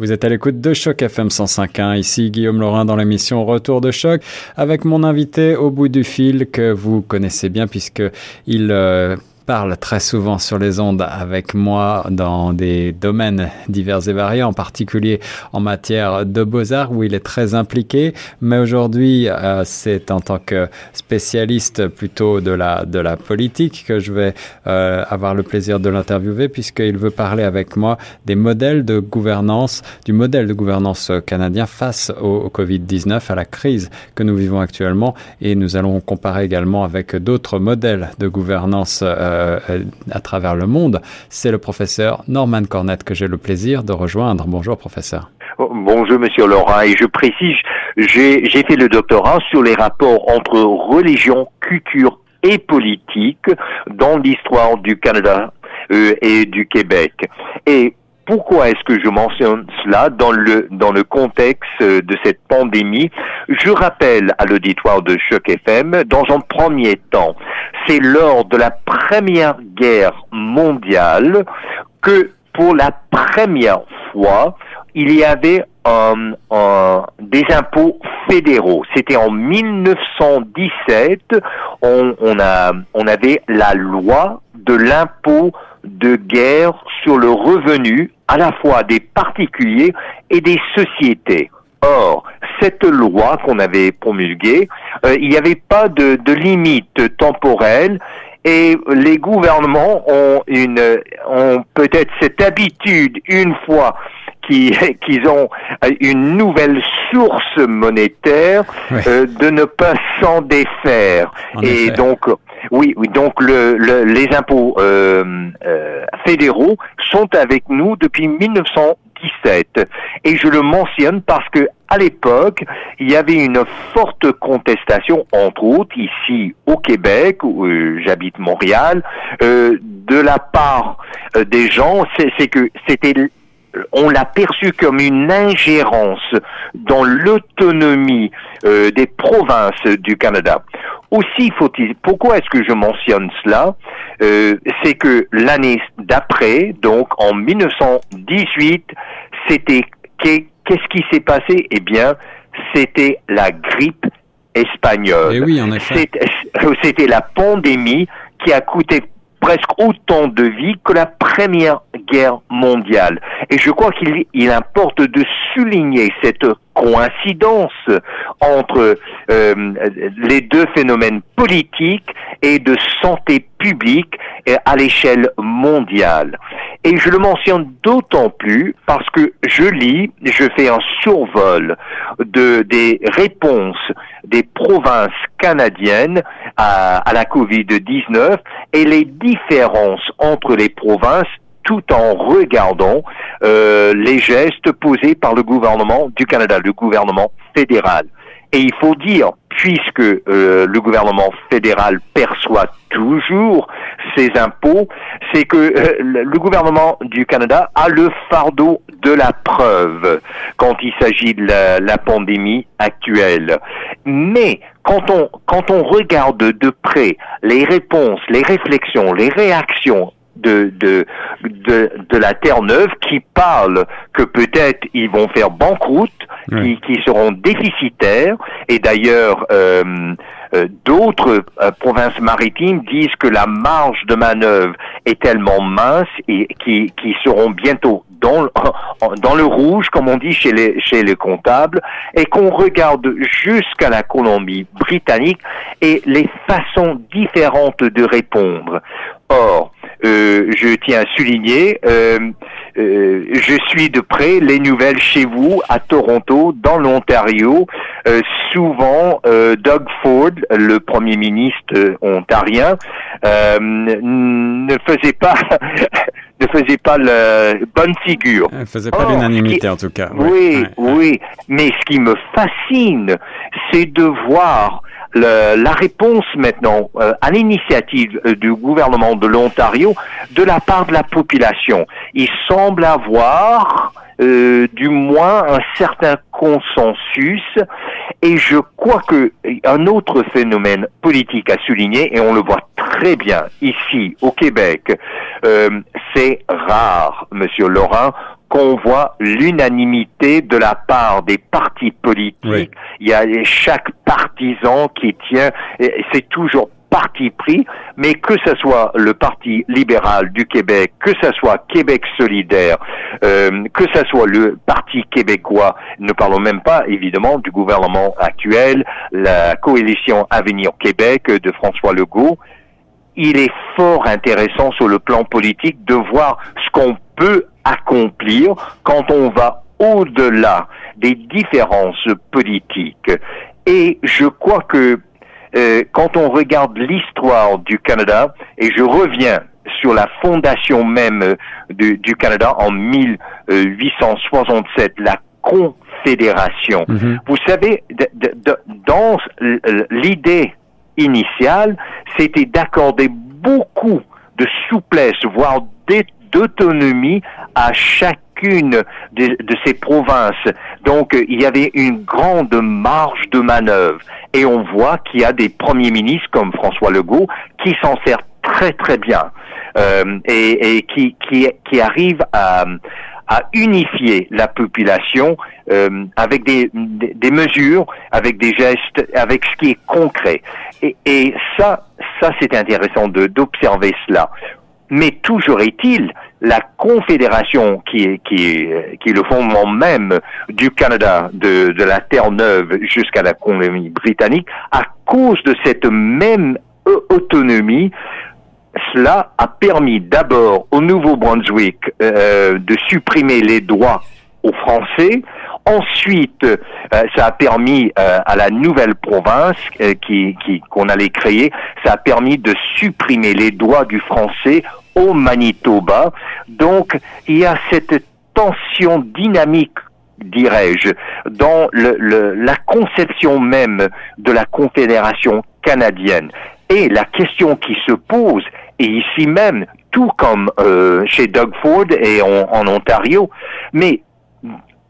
Vous êtes à l'écoute de Choc FM 105.1. Ici Guillaume Laurin dans l'émission Retour de Choc avec mon invité au bout du fil que vous connaissez bien puisque il euh, parle très souvent sur les ondes avec moi dans des domaines divers et variés, en particulier en matière de beaux-arts où il est très impliqué. Mais aujourd'hui, euh, c'est en tant que spécialiste plutôt de la, de la politique que je vais euh, avoir le plaisir de l'interviewer puisqu'il veut parler avec moi des modèles de gouvernance, du modèle de gouvernance canadien face au, Covid-19, à la crise que nous vivons actuellement. Et nous allons comparer également avec d'autres modèles de gouvernance euh, à travers le monde. C'est le professeur Norman Cornette que j'ai le plaisir de rejoindre. Bonjour professeur. Oh, bonjour Monsieur Laurent et je précise, j'ai fait le doctorat sur les rapports entre religion, culture et politique dans l'histoire du Canada euh, et du Québec. Et pourquoi est-ce que je mentionne cela dans le dans le contexte de cette pandémie? Je rappelle à l'auditoire de Choc FM, dans un premier temps, c'est lors de la Première Guerre mondiale que pour la première fois, il y avait des impôts fédéraux. C'était en 1917, on, on, a, on avait la loi de l'impôt de guerre sur le revenu à la fois des particuliers et des sociétés. Or, cette loi qu'on avait promulguée, euh, il n'y avait pas de, de limite temporelle et les gouvernements ont une ont peut-être cette habitude une fois qu'ils ont une nouvelle source monétaire euh, de ne pas s'en défaire. Et donc oui, oui. Donc le, les impôts euh, euh, fédéraux sont avec nous depuis 1917 et je le mentionne parce que à l'époque, il y avait une forte contestation, entre autres ici au Québec, où euh, j'habite Montréal, de la part des gens, c'est que c'était on l'a perçu comme une ingérence dans l'autonomie des provinces du Canada. Aussi faut-il, pourquoi est-ce que je mentionne cela? Euh, C'est que l'année d'après, donc en 1918, c'était qu'est-ce qui s'est passé? Eh bien, c'était la grippe espagnole. Et eh oui, en effet. C'était la pandémie qui a coûté presque autant de vies que la Première Guerre mondiale. Et je crois qu'il importe de souligner cette coïncidence entre euh, les deux phénomènes politiques et de santé publique à l'échelle mondiale. Et je le mentionne d'autant plus parce que je lis, je fais un survol de, des réponses des provinces canadiennes à, la COVID-19 et les différences entre les provinces tout en regardant euh, les gestes posés par le gouvernement du Canada, le gouvernement fédéral. Et il faut dire, puisque euh, le gouvernement fédéral perçoit toujours ses impôts, c'est que euh, le gouvernement du Canada a le fardeau de la preuve quand il s'agit de la, la, pandémie actuelle. Mais quand on, quand on regarde de près les réponses, les réflexions, les réactions de, de, de, de, la Terre-Neuve qui parlent que peut-être ils vont faire banqueroute, qui, qui seront déficitaires. Et d'ailleurs, euh, d'autres euh, provinces maritimes disent que la marge de manœuvre est tellement mince et qui, qui seront bientôt dans, dans le rouge, comme on dit chez les, chez les comptables, et qu'on regarde jusqu'à la Colombie-Britannique et les façons différentes de répondre. Or, euh, je tiens à souligner, euh, euh, je suis de près les nouvelles chez vous à Toronto, dans l'Ontario. souvent, Doug Ford, le premier ministre ontarien, ne faisait pas ne faisait pas la bonne figure. ne faisait pas l'unanimité en tout cas. Oui, oui. Mais ce qui me fascine, c'est de voir la réponse maintenant euh, à l'initiative euh, du gouvernement de l'Ontario de la part de la population. Il semble avoir euh, du moins un certain consensus et je crois que un autre phénomène politique à souligner et on le voit très bien ici au Québec, c'est rare, Monsieur Laurent, qu'on voit l'unanimité de la part des partis politiques. Il y a chaque partisan qui tient, c'est toujours parti pris, mais que ce soit le Parti libéral du Québec, que ce soit Québec solidaire, euh, que ce soit le Parti québécois, ne parlons même pas évidemment du gouvernement actuel, la coalition Avenir Québec de François Legault, il est fort intéressant sur le plan politique de voir ce qu'on peut accomplir quand on va au-delà des différences politiques. Et je crois que euh, quand on regarde l'histoire du Canada, et je reviens sur la fondation même du, du Canada en 1867, la Confédération. Mhm. Vous savez, dans l'idée initiale, c'était d'accorder beaucoup de souplesse, voire d'autonomie à chacune de, ces provinces. Donc, il y avait une grande marge de manœuvre. Et on voit qu'il y a des premiers ministres comme François Legault qui s'en servent très très bien euh, et, qui, qui arrivent à, à unifier la population euh, avec des, des, mesures, avec des gestes, avec ce qui est concret. Et, et ça, ça c'est intéressant d'observer cela. Mais toujours est-il, la Confédération, qui est, qui, est, qui est le fondement même du Canada, de, de la Terre-Neuve jusqu'à la colonie britannique, à cause de cette même autonomie, cela a permis d'abord au Nouveau-Brunswick euh, de supprimer les droits aux Français. Ensuite, euh, ça a permis euh, à la nouvelle province qui qu'on allait créer, ça a permis de supprimer les droits du français au Manitoba. Donc, il y a cette tension dynamique dirais-je, dans la conception même de la Confédération canadienne. Et la question qui se pose, et ici même, tout comme euh, chez Doug Ford et en, Ontario, mais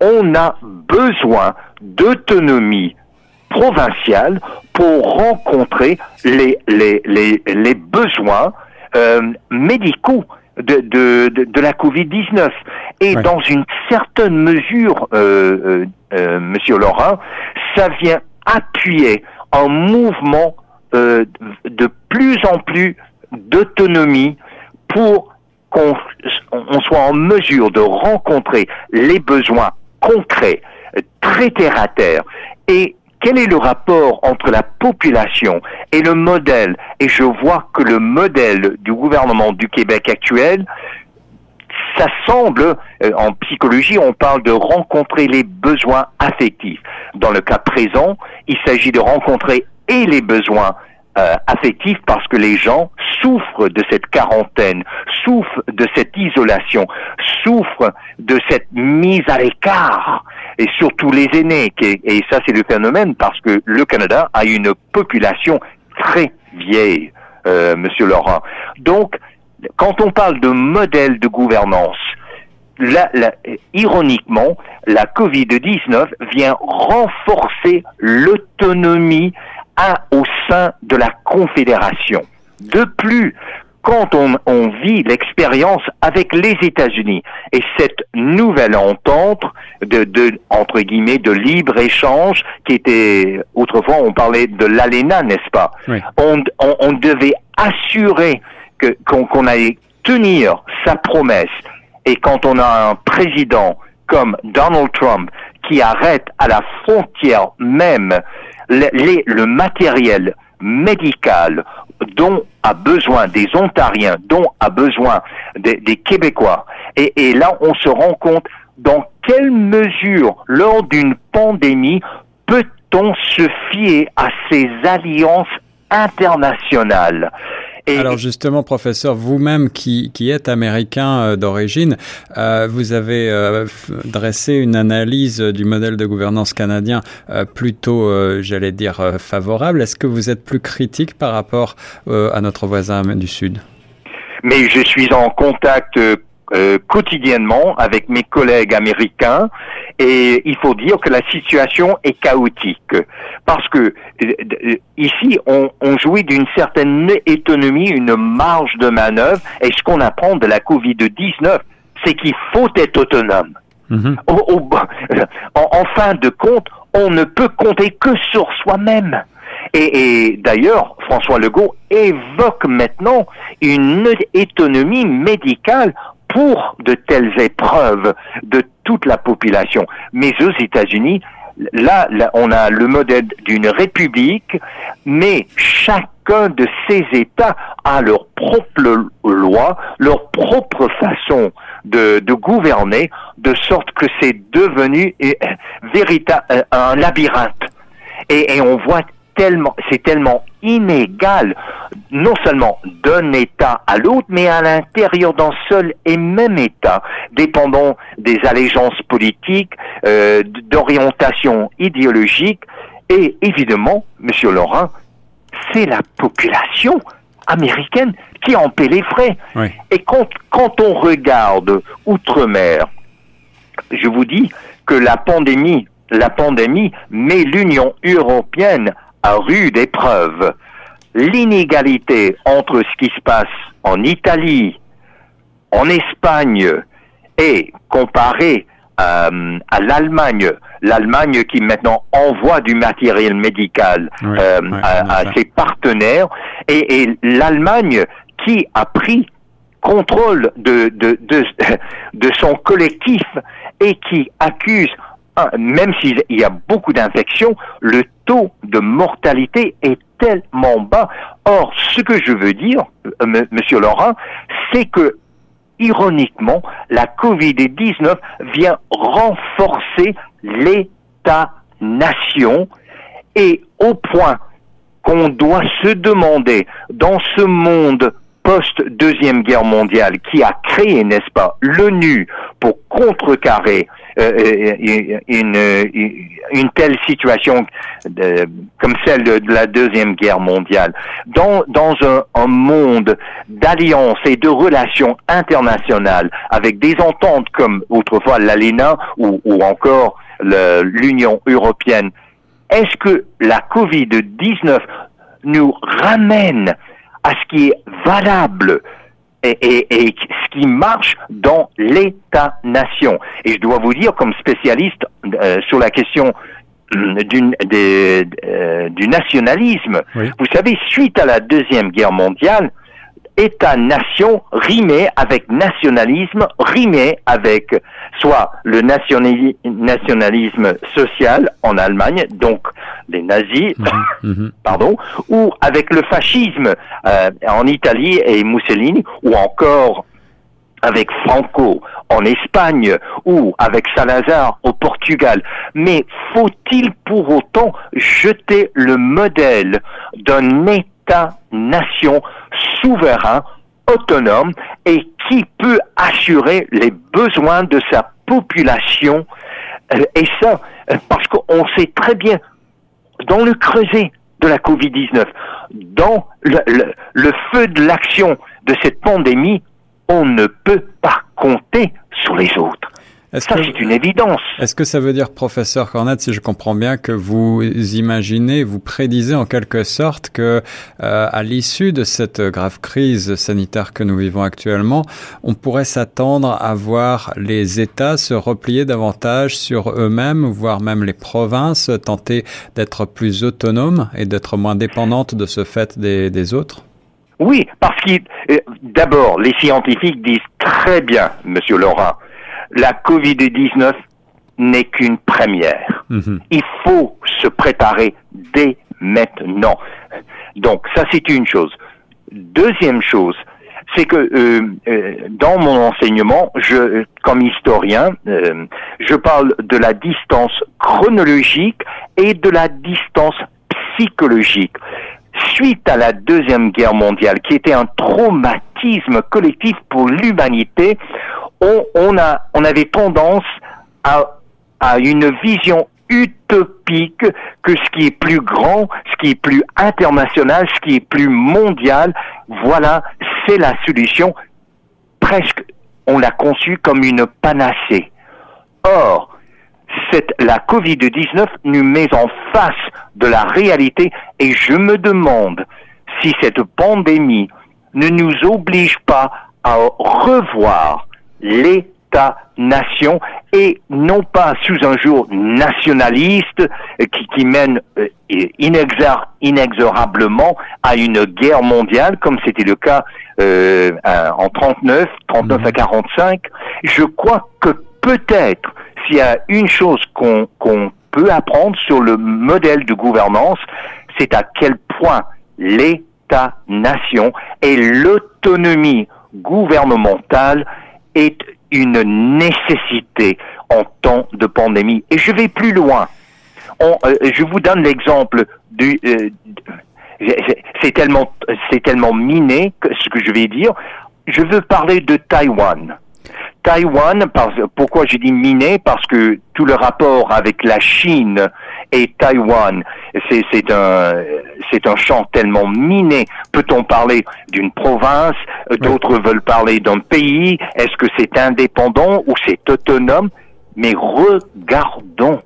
on a besoin d'autonomie provinciale pour rencontrer les, besoins médicaux de, de, de, la Covid-19. Et dans une certaine mesure, euh, euh, euh, Monsieur Laurent, ça vient appuyer un mouvement euh, de plus en plus d'autonomie pour qu'on on soit en mesure de rencontrer les besoins concrets, très terre à terre, et quel est le rapport entre la population et le modèle? Et je vois que le modèle du gouvernement du Québec actuel, ça semble, euh, en psychologie, on parle de rencontrer les besoins affectifs. Dans le cas présent, il s'agit de rencontrer et les besoins euh, affectifs parce que les gens souffrent de cette quarantaine, souffrent de cette isolation, souffrent de cette mise à l'écart et surtout les aînés. Et ça, c'est le phénomène parce que le Canada a une population très vieille, euh, Monsieur Laurent. Donc, quand on parle de modèle de gouvernance, ironiquement, la Covid-19 vient renforcer l'autonomie au sein de la Confédération. De plus, quand on, on vit l'expérience avec les États-Unis et cette nouvelle entente de, de, entre guillemets de libre échange qui était autrefois on parlait de l'ALENA n'est-ce pas? On, on, on, devait assurer que qu'on allait tenir sa promesse. Et quand on a un président comme Donald Trump qui arrête à la frontière même le, matériel médical dont a besoin des Ontariens, dont a besoin des, des Québécois. Et, et, là, on se rend compte dans quelle mesure, lors d'une pandémie, peut-on se fier à ces alliances internationales alors justement, professeur, vous-même qui, qui êtes américain euh, d'origine, euh, vous avez euh, dressé une analyse du modèle de gouvernance canadien plutôt, j'allais dire, favorable. Est-ce que vous êtes plus critique par rapport à notre voisin du Sud? Mais je suis en contact euh, quotidiennement avec mes collègues américains et il faut dire que la situation est chaotique parce que euh, euh, ici on, on jouit d'une certaine autonomie, une marge de manœuvre et ce qu'on apprend de la Covid-19 c'est qu'il faut être autonome. Mhm. en, fin de compte, on ne peut compter que sur soi-même. Et, d'ailleurs, François Legault évoque maintenant une autonomie médicale pour de telles épreuves de toute la population. Mais aux États-Unis, là, on a le modèle d'une république, mais chacun de ces États a leur propre loi, leur propre façon de, gouverner, de sorte que c'est devenu euh, véritable euh, un labyrinthe. Et on voit tellement, c'est tellement inégal, non seulement d'un État à l'autre, mais à l'intérieur d'un seul et même État, dépendant des allégeances politiques, euh, d'orientation idéologique, et évidemment, Monsieur Laurent, c'est la population américaine qui en paie les frais. Et quand, quand on regarde outre-mer, je vous dis que la pandémie, la pandémie met l'Union européenne à rude épreuve. L'inégalité entre ce qui se passe en Italie, en Espagne et comparé euh, à l'Allemagne, l'Allemagne qui maintenant envoie du matériel médical euh, à, ses partenaires, et, et l'Allemagne qui a pris contrôle de, de, de, de son collectif et qui accuse même s'il y a beaucoup d'infections, le taux de mortalité est tellement bas. Or, ce que je veux dire, euh, Monsieur Laurent, c'est que ironiquement, la Covid-19 vient renforcer l'État-nation et au point qu'on doit se demander dans ce monde post-deuxième guerre mondiale qui a créé, n'est-ce pas, l'ONU pour contrecarrer euh, euh, une, une, telle situation comme celle de, la deuxième guerre mondiale, dans, dans un, monde d'alliances et de relations internationales avec des ententes comme autrefois l'ALENA ou, ou encore l'Union européenne, est-ce que la Covid-19 nous ramène à ce qui est valable et, ce qui marche dans l'État-nation. Et je dois vous dire, comme spécialiste euh, sur la question euh, du nationalisme, vous savez, suite à la Deuxième Guerre mondiale, État-nation rimé avec nationalisme, rimé avec soit le nationalisme social en Allemagne, donc les nazis, mhm, mhm. pardon, ou avec le fascisme euh, en Italie et Mussolini, ou encore avec Franco en Espagne ou avec Salazar au Portugal. Mais faut-il pour autant jeter le modèle d'un État-nation souverain, autonome et qui peut assurer les besoins de sa population. Euh, et ça, euh, parce qu'on sait très bien, dans le creuset de la Covid-19, dans le, le feu de l'action de cette pandémie, on ne peut pas compter sur les autres. Ça, c'est une évidence. Est-ce que ça veut dire, professeur Cornette, si je comprends bien, que vous imaginez, vous prédisez en quelque sorte que, euh, à l'issue de cette grave crise sanitaire que nous vivons actuellement, on pourrait s'attendre à voir les États se replier davantage sur eux-mêmes, voire même les provinces tenter d'être plus autonomes et d'être moins dépendantes de ce fait des, des autres? Oui, parce que euh, d'abord, les scientifiques disent très bien, Monsieur Laurent, la Covid-19 n'est qu'une première. Mhm. Il faut se préparer dès maintenant. Donc ça c'est une chose. Deuxième chose, c'est que euh, euh, dans mon enseignement, je, comme historien, euh, je parle de la distance chronologique et de la distance psychologique. Suite à la deuxième guerre mondiale, qui était un traumatisme collectif pour l'humanité, on, a, on avait tendance à, à une vision utopique que ce qui est plus grand, ce qui est plus international, ce qui est plus mondial, voilà, c'est la solution. Presque, on l'a conçu comme une panacée. Or, cette, la Covid-19 nous met en face de la réalité et je me demande si cette pandémie ne nous oblige pas à revoir l'État-nation et non pas sous un jour nationaliste qui, qui mène euh, inexorablement à une guerre mondiale comme c'était le cas euh, en 39, 39 à 45. Je crois que peut-être s'il y a une chose qu'on peut apprendre sur le modèle de gouvernance, c'est à quel point l'État-nation et l'autonomie gouvernementale est une nécessité en temps de pandémie. Et je vais plus loin. Euh, je vous donne l'exemple du. Euh, c'est tellement, c'est tellement miné que ce que je vais dire. Je veux parler de Taïwan. Taïwan, pourquoi j'ai dit miné? Parce que tout le rapport avec la Chine et Taïwan, c'est un, un champ tellement miné. Peut-on parler d'une province? D'autres veulent parler d'un pays. Est-ce que c'est indépendant ou c'est autonome? Mais regardons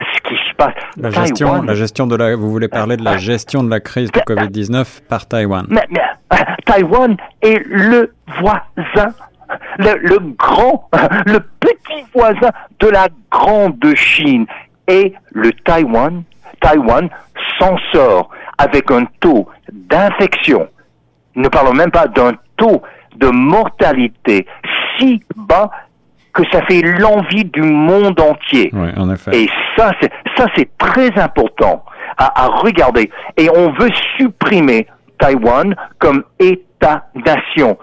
ce qui se passe. La gestion, la gestion de la, vous voulez parler de la gestion de la crise du Covid-19 par Taïwan. Mais, mais, euh, Taïwan est le voisin le, grand, le petit voisin de la grande Chine. Et le Taïwan, Taïwan s'en sort avec un taux d'infection. Ne parlons même pas d'un taux de mortalité si bas que ça fait l'envie du monde entier. Oui, en effet. Et ça, c'est, ça, c'est très important à, à regarder. Et on veut supprimer Taïwan comme État-nation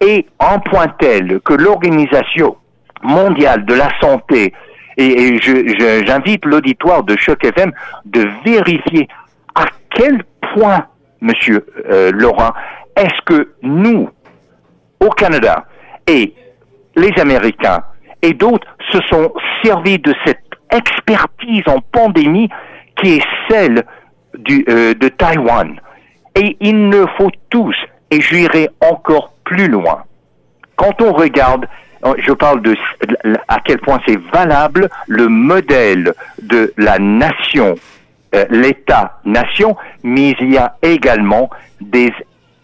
et en point tel que l'Organisation mondiale de la santé, et, j'invite l'auditoire de Choc FM de vérifier à quel point, Monsieur euh, Laurent, est-ce que nous, au Canada, et les Américains et d'autres se sont servis de cette expertise en pandémie qui est celle du, euh, de Taïwan? Et il ne faut tous, et j'irai encore plus loin. Quand on regarde, euh, je parle de à quel point c'est valable le modèle de la nation, euh, l'État-nation, mais il y a également des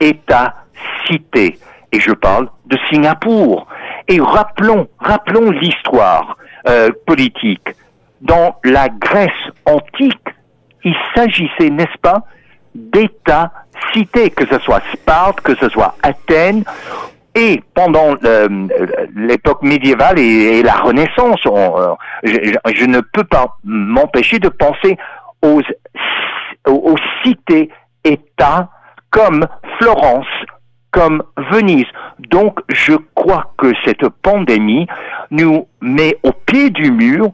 États-cités. Et je parle de Singapour. Et rappelons, rappelons l'histoire euh, politique. Dans la Grèce antique, il s'agissait, n'est-ce pas, d'États-cités, que ce soit Sparte, que ce soit Athènes, et pendant euh, l'époque médiévale et, la Renaissance, euh, je, ne peux pas m'empêcher de penser aux, aux cités-États comme Florence, comme Venise. Donc, je crois que cette pandémie nous met au pied du mur,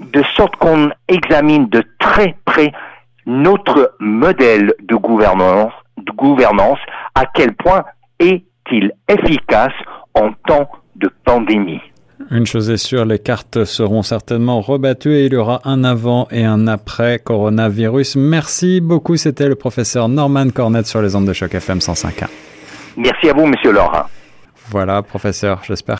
de sorte qu'on examine de très près notre modèle de gouvernance, de gouvernance à quel point est-il efficace en temps de pandémie? Une chose est sûre, les cartes seront certainement rebattues et il y aura un avant et un après coronavirus. Merci beaucoup, c'était le professeur Norman Cornette sur les ondes de choc FM 105.1. Merci à vous, monsieur Laurent. Voilà, professeur, j'espère